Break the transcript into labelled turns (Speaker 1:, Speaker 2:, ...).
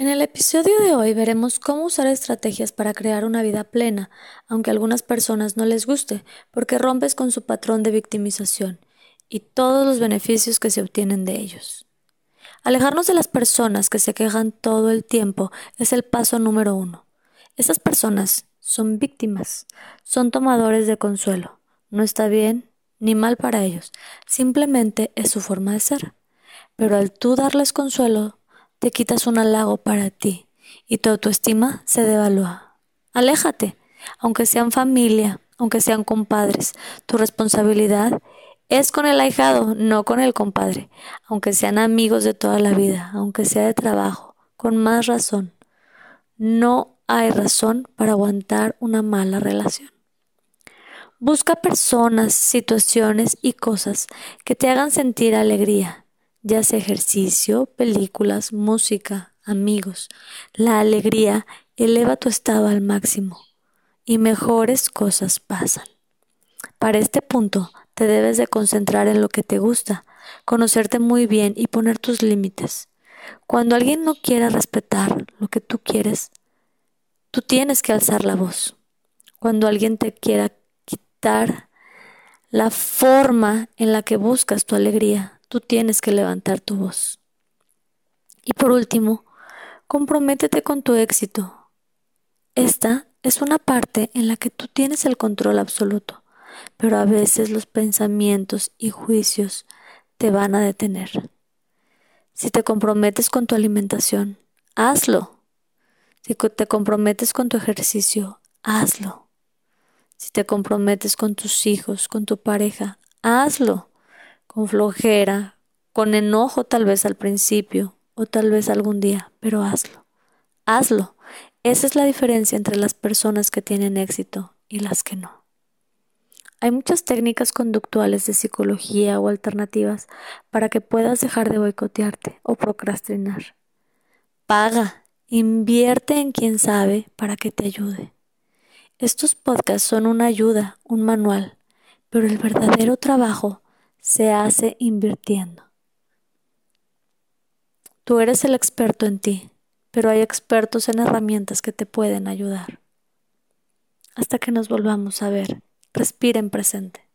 Speaker 1: En el episodio de hoy veremos cómo usar estrategias para crear una vida plena, aunque a algunas personas no les guste, porque rompes con su patrón de victimización y todos los beneficios que se obtienen de ellos. Alejarnos de las personas que se quejan todo el tiempo es el paso número uno. Esas personas son víctimas, son tomadores de consuelo. No está bien ni mal para ellos, simplemente es su forma de ser. Pero al tú darles consuelo, te quitas un halago para ti y tu autoestima se devalúa. Aléjate, aunque sean familia, aunque sean compadres. Tu responsabilidad es con el ahijado, no con el compadre, aunque sean amigos de toda la vida, aunque sea de trabajo, con más razón. No hay razón para aguantar una mala relación. Busca personas, situaciones y cosas que te hagan sentir alegría, ya sea ejercicio, películas, música, amigos. La alegría eleva tu estado al máximo y mejores cosas pasan. Para este punto te debes de concentrar en lo que te gusta, conocerte muy bien y poner tus límites. Cuando alguien no quiera respetar lo que tú quieres, tú tienes que alzar la voz. Cuando alguien te quiera quitar la forma en la que buscas tu alegría, tú tienes que levantar tu voz. Y por último, comprométete con tu éxito. Esta es una parte en la que tú tienes el control absoluto, pero a veces los pensamientos y juicios te van a detener. Si te comprometes con tu alimentación, hazlo. Si te comprometes con tu ejercicio, hazlo. Si te comprometes con tus hijos, con tu pareja, hazlo con flojera, con enojo tal vez al principio o tal vez algún día, pero hazlo. Hazlo. Esa es la diferencia entre las personas que tienen éxito y las que no. Hay muchas técnicas conductuales de psicología o alternativas para que puedas dejar de boicotearte o procrastinar. Paga, invierte en quien sabe para que te ayude. Estos podcasts son una ayuda, un manual, pero el verdadero trabajo se hace invirtiendo. Tú eres el experto en ti, pero hay expertos en herramientas que te pueden ayudar. Hasta que nos volvamos a ver, respira en presente.